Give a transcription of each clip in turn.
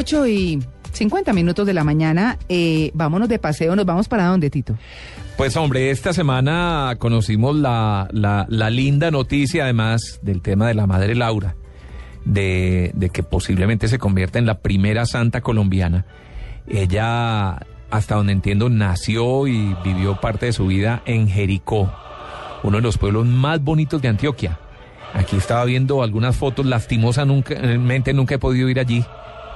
Ocho y 50 minutos de la mañana. Eh, vámonos de paseo. ¿Nos vamos para dónde, Tito? Pues hombre, esta semana conocimos la, la, linda noticia, además del tema de la madre Laura, de, de que posiblemente se convierta en la primera santa colombiana. Ella, hasta donde entiendo, nació y vivió parte de su vida en Jericó, uno de los pueblos más bonitos de Antioquia. Aquí estaba viendo algunas fotos, lastimosamente nunca he podido ir allí.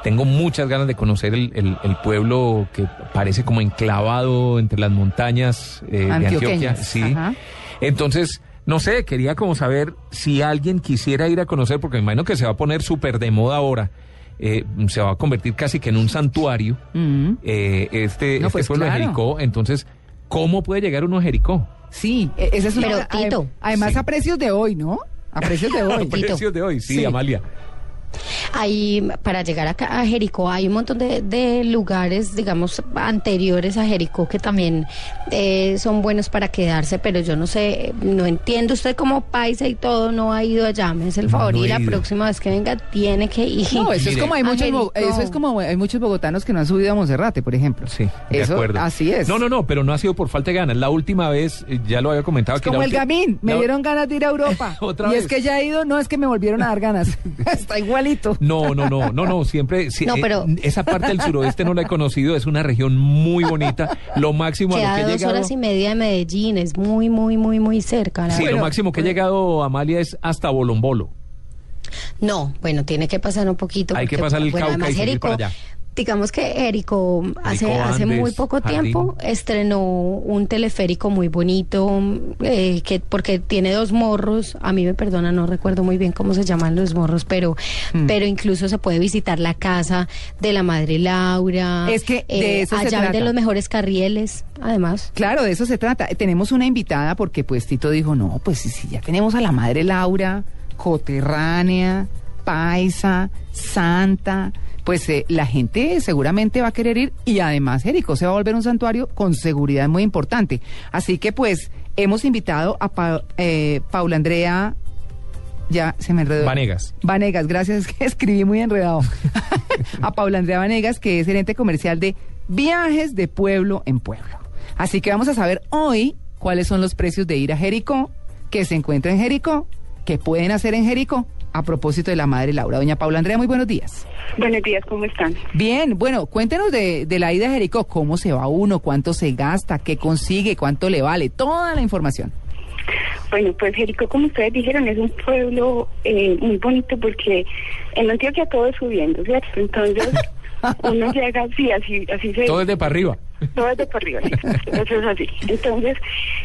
Tengo muchas ganas de conocer el, el- el pueblo que parece como enclavado entre las montañas eh, de Antioquia. Sí. ajá. Entonces, no sé, quería como saber si alguien quisiera ir a conocer, porque me imagino que se va a poner súper de moda ahora. eh, se va a convertir casi que en un santuario Mm, eh, este, No, este pues, pueblo de. Jericó. Entonces, ¿cómo puede llegar uno a Jericó? sí, e- esa es una. Pero, Tito. Además, Sí. a precios de hoy, ¿no? A precios de hoy. Tito. Precios de hoy, sí, Sí. Amalia. Ahí, para llegar acá a Jericó, hay un montón de, de lugares, digamos, anteriores a Jericó que también eh, son buenos para quedarse, pero yo no sé, no entiendo. Usted como paisa y todo no ha ido allá, me hace el No, favor. no y la ido. próxima vez que venga tiene que ir. No, eso es como hay A muchos, Jericó. eso es como hay muchos bogotanos que no han subido a Monserrate, por ejemplo. Sí, de eso, acuerdo. Así es. No, no, no, pero no ha sido por falta de ganas. La última vez, eh, ya lo había comentado. Es que como el gamín, me la- dieron ganas de ir a Europa. Otra y vez. es que ya he ido, no es que me volvieron a dar ganas. Está igualito. No, no, no, no, no, siempre. No, eh, esa parte del suroeste no la he conocido, es una región muy bonita. Lo máximo a lo Queda que he dos llegado. horas y media de Medellín, es muy, muy, muy, muy cerca. la Sí, lo máximo que he llegado, Amalia, es hasta Bolombolo. No, bueno, tiene que pasar un poquito. Hay que pasar el bueno, Cauca y seguir Jericó, para allá. Digamos que Jericó hace, hace Andes, muy poco Jardín. tiempo estrenó un teleférico muy bonito, eh, que porque tiene dos morros. A mí me perdona, no recuerdo muy bien cómo se llaman los morros, pero, Mm. pero incluso se puede visitar la casa de la madre Laura. Es que de eh, eso se allá trata. de los mejores carrieles, además. Claro, de eso se trata. Tenemos una invitada porque pues Tito dijo, no, pues si ya tenemos a la madre Laura, coterránea, paisa, santa, pues eh, la gente seguramente va a querer ir y además Jericó se va a volver un santuario con seguridad muy importante. Así que pues hemos invitado a Pa- eh, Paula Andrea, ya se me enredó. Vanegas. Vanegas, gracias, es que escribí muy enredado. a Paula Andrea Vanegas, que es gerente comercial de Viajes de Pueblo en Pueblo. Así que vamos a saber hoy cuáles son los precios de ir a Jericó, que se encuentra en Jericó, que pueden hacer en Jericó, a propósito de la madre Laura. Doña Paula Andrea, muy buenos días. Buenos días, ¿cómo están? Bien, bueno, cuéntenos de, de la ida a Jericó, cómo se va uno, cuánto se gasta, qué consigue, cuánto le vale, toda la información. Bueno, pues Jericó, como ustedes dijeron, es un pueblo eh, muy bonito porque en Antioquia todo es subiendo, ¿cierto? Entonces, uno llega así, así, así se... Todo es de para arriba. Todo es de por arriba. Eso es así. Entonces,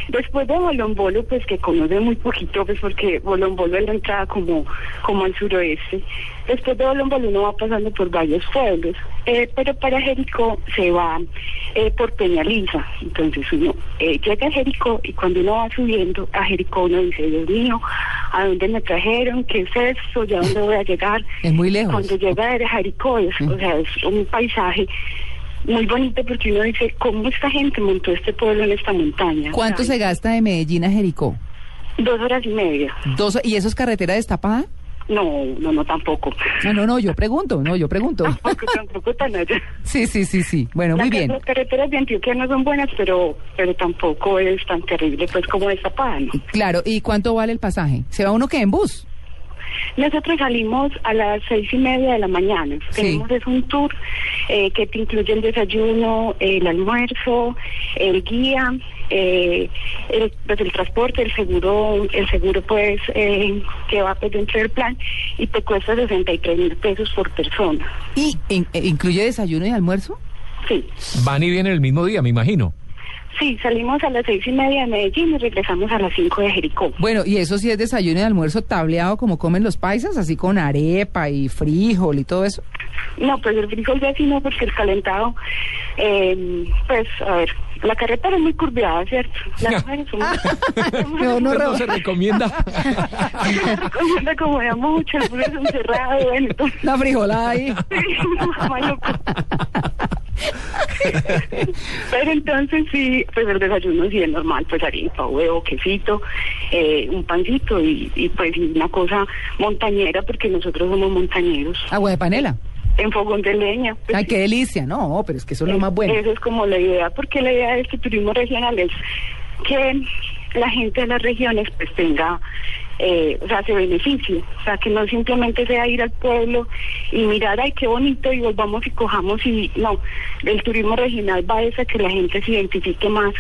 después de Bolombolo, pues que conoce muy poquito, pues porque Bolombolo es la entrada como, como al suroeste. Después de Bolombolo uno va pasando por varios pueblos, eh, pero para Jericó se va eh, por Peñaliza. Entonces uno eh, llega a Jericó y cuando uno va subiendo a Jericó uno dice, Dios mío, ¿a dónde me trajeron? ¿Qué es esto? ¿Ya dónde voy a llegar? Es muy lejos. Cuando llega a Jericó, es, o sea, es un paisaje muy bonito porque uno dice, ¿cómo esta gente montó este pueblo en esta montaña? ¿Cuánto sea, se gasta de Medellín a Jericó? Dos horas y media. Dos, ¿Y eso es carretera destapada? No, no, no, tampoco. No, no, no, yo pregunto, no, yo pregunto. Tampoco, tampoco tan allá. Sí, sí, sí, sí. Bueno, muy Las- bien. Las carreteras de Antioquia no son buenas, pero, pero tampoco es tan terrible pues como esta ¿no? Claro, ¿y cuánto vale el pasaje? ¿Se va uno que en bus? Nosotros salimos a las seis y media de la mañana. Sí. Tenemos es un tour eh, que te incluye el desayuno, el almuerzo, el guía, eh, el, pues el transporte, el seguro, el seguro pues eh, que va pues dentro del plan y te cuesta 63 mil pesos por persona. ¿Y in- eh, incluye desayuno y almuerzo? Sí. Van y vienen el mismo día, me imagino. Sí, salimos a las seis y media de Medellín y regresamos a las cinco de Jericó. Bueno, y eso sí es desayuno y almuerzo tableado como comen los paisas, así con arepa y frijol y todo eso. No, pues el frijol ya sí no, porque el calentado, eh, pues, a ver, la carretera es muy curviada, ¿cierto? Las mujeres son muy... No, no, Raúl. no se recomienda. recomienda como de mucho, el es encerrado, bueno, entonces... Una frijolada ahí. Maluco. Pero entonces sí, pues el desayuno sí es normal, pues harina, huevo, quesito, eh, un pancito y, y pues una cosa montañera, porque nosotros somos montañeros, Agua de panela. en fogón de leña. pues, Ay, qué delicia. No, pero es que eso es lo más bueno. Esa es como la idea, porque la idea de este turismo regional es que la gente de las regiones pues tenga, eh, o sea, se beneficie, o sea, que no simplemente sea ir al pueblo y mirar, ay, qué bonito, y volvamos y cojamos y no, el turismo regional va a que la gente se identifique más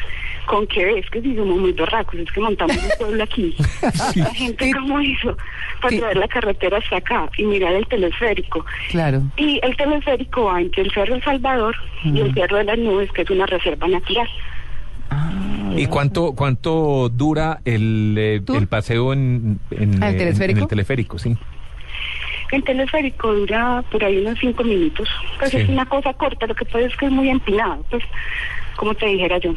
con qué es, que si somos muy berracos, es que montamos un pueblo aquí, la gente como hizo, para Sí. traer la carretera hasta acá y mirar el telesférico. Claro. Y el teleférico va entre el Cerro El Salvador y el Cerro de las Nubes, que es una reserva natural. ¿Y cuánto cuánto dura el, eh, el paseo en, en, ¿Ah, el eh, telesférico? en el teleférico? Sí. El teleférico dura por ahí unos cinco minutos. Pues Sí. es una cosa corta, lo que pasa es que es muy empinado, pues, como te dijera yo.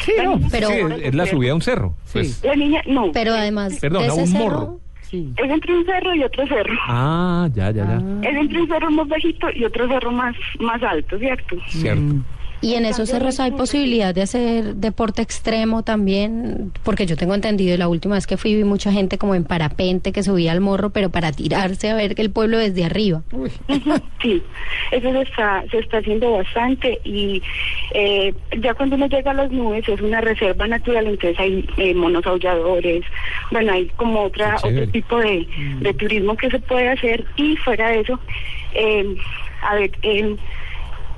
Sí, no. Pero, Sí, es, es la subida a un cerro. Pues, La niña, no. pero además Perdón, a un cerro, morro. Sí. Es entre un cerro y otro cerro. Ah, ya, ya, ya. Es entre un cerro más bajito y otro cerro más, más alto, ¿cierto? Cierto. Mm. Y en esos cerros hay posibilidad de hacer deporte extremo también, porque yo tengo entendido, y la última vez que fui vi mucha gente como en parapente que subía al morro, pero para tirarse a ver que el pueblo desde arriba. Sí, eso se está, se está haciendo bastante y eh, ya cuando uno llega a las nubes es una reserva natural, entonces hay eh, monos aulladores, bueno, hay como otra otro tipo de, de turismo que se puede hacer y fuera de eso, eh, a ver, eh,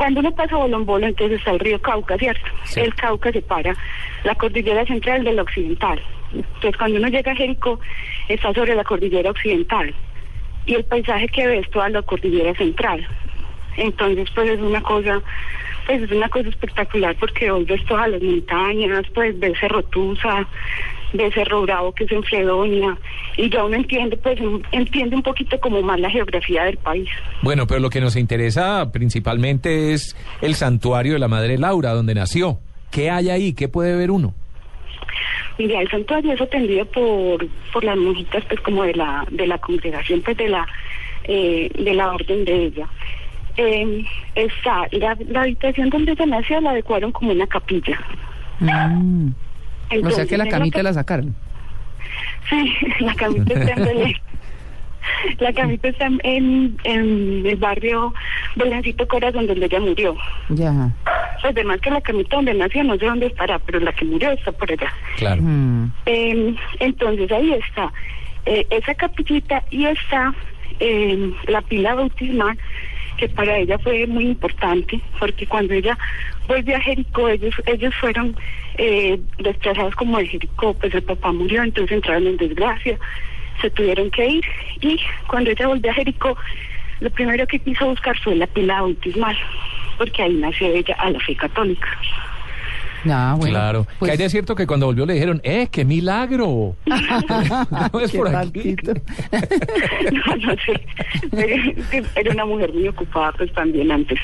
cuando uno pasa Bolombolo, entonces está el río Cauca, ¿cierto? Sí. El Cauca separa la cordillera central del occidental. Entonces, cuando uno llega a Jericó, está sobre la cordillera occidental y el paisaje que ves toda la cordillera central. Entonces, pues es una cosa, pues es una cosa espectacular porque hoy ves todas las montañas, pues ves Cerro Ves Cerro Bravo que es en Fredonia y ya uno entiende, pues un- entiende un poquito como más la geografía del país. Bueno, pero lo que nos interesa principalmente es el santuario de la Madre Laura, donde nació. ¿Qué hay ahí? ¿Qué puede ver uno? Mira, el santuario es atendido por, por las monjitas, pues como de la, de la congregación, pues de la, eh, de la orden de ella. Eh, está, la, la habitación donde ella nació la adecuaron como una capilla. Mm. O sea Entonces, que la camita la sacaron. Sí, la camita está en Belén. La camita está en, en, el barrio Belencito Corazón, donde ella murió. Ya. Pues además que la camita donde nació, no sé dónde estará, pero la que murió está por allá. Claro. Mm. Eh, entonces ahí está eh, esa capillita y está eh, la pila bautismal que para ella fue muy importante porque cuando ella volvió a Jericó ellos ellos fueron eh, desplazados como de Jericó pues el papá murió entonces entraron en desgracia se tuvieron que ir y cuando ella volvió a Jericó lo primero que quiso buscar fue la pila bautismal porque ahí nació ella a la fe católica Ah, bueno. claro. Pues, Que hay de cierto que cuando volvió le dijeron, ¡eh, qué milagro! no es ¿Qué por aquí. No, no sé. Era una mujer muy ocupada, pues también antes.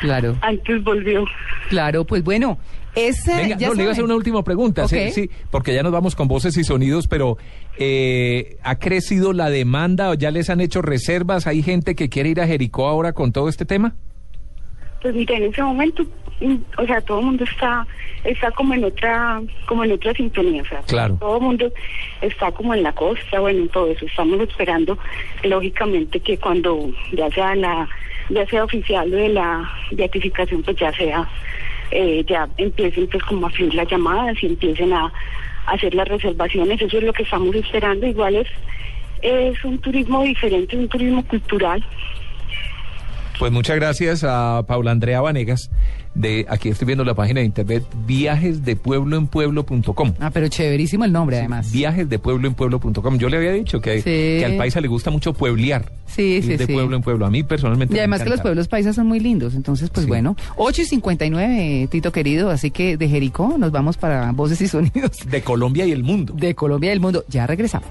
Claro, Antes volvió. claro, pues bueno, ese Venga, ya no, le iba a hacer una última pregunta. Sí. Sí, porque ya nos vamos con voces y sonidos, pero eh, ¿ha crecido la demanda o ya les han hecho reservas? ¿Hay gente que quiere ir a Jericó ahora con todo este tema? Pues mira, en ese momento, o sea, todo el mundo está está como en otra como en otra sintonía, o sea, Claro. todo el mundo está como en la costa, bueno, en todo eso. Estamos esperando, lógicamente, que cuando ya sea la ya sea oficial lo de la beatificación, pues ya sea eh, ya empiecen pues como a fluir las llamadas y empiecen a, a hacer las reservaciones. Eso es lo que estamos esperando. Igual es es un turismo diferente, un turismo cultural Pues muchas gracias a Paula Andrea Vanegas de aquí estoy viendo la página de internet viajesdepuebloenpueblo.com. Ah, pero chéverísimo el nombre, además. Viajesdepuebloenpueblo.com. Yo le había dicho que, Sí. que al país le gusta mucho pueblear. Sí, sí, de sí. pueblo en pueblo. A mí personalmente Y me además que los pueblos paisas son muy lindos, entonces pues Sí. bueno, 8 y 59, Tito querido, así que de Jericó nos vamos para Voces y Sonidos De Colombia y el mundo. de Colombia y el Mundo. Ya regresamos.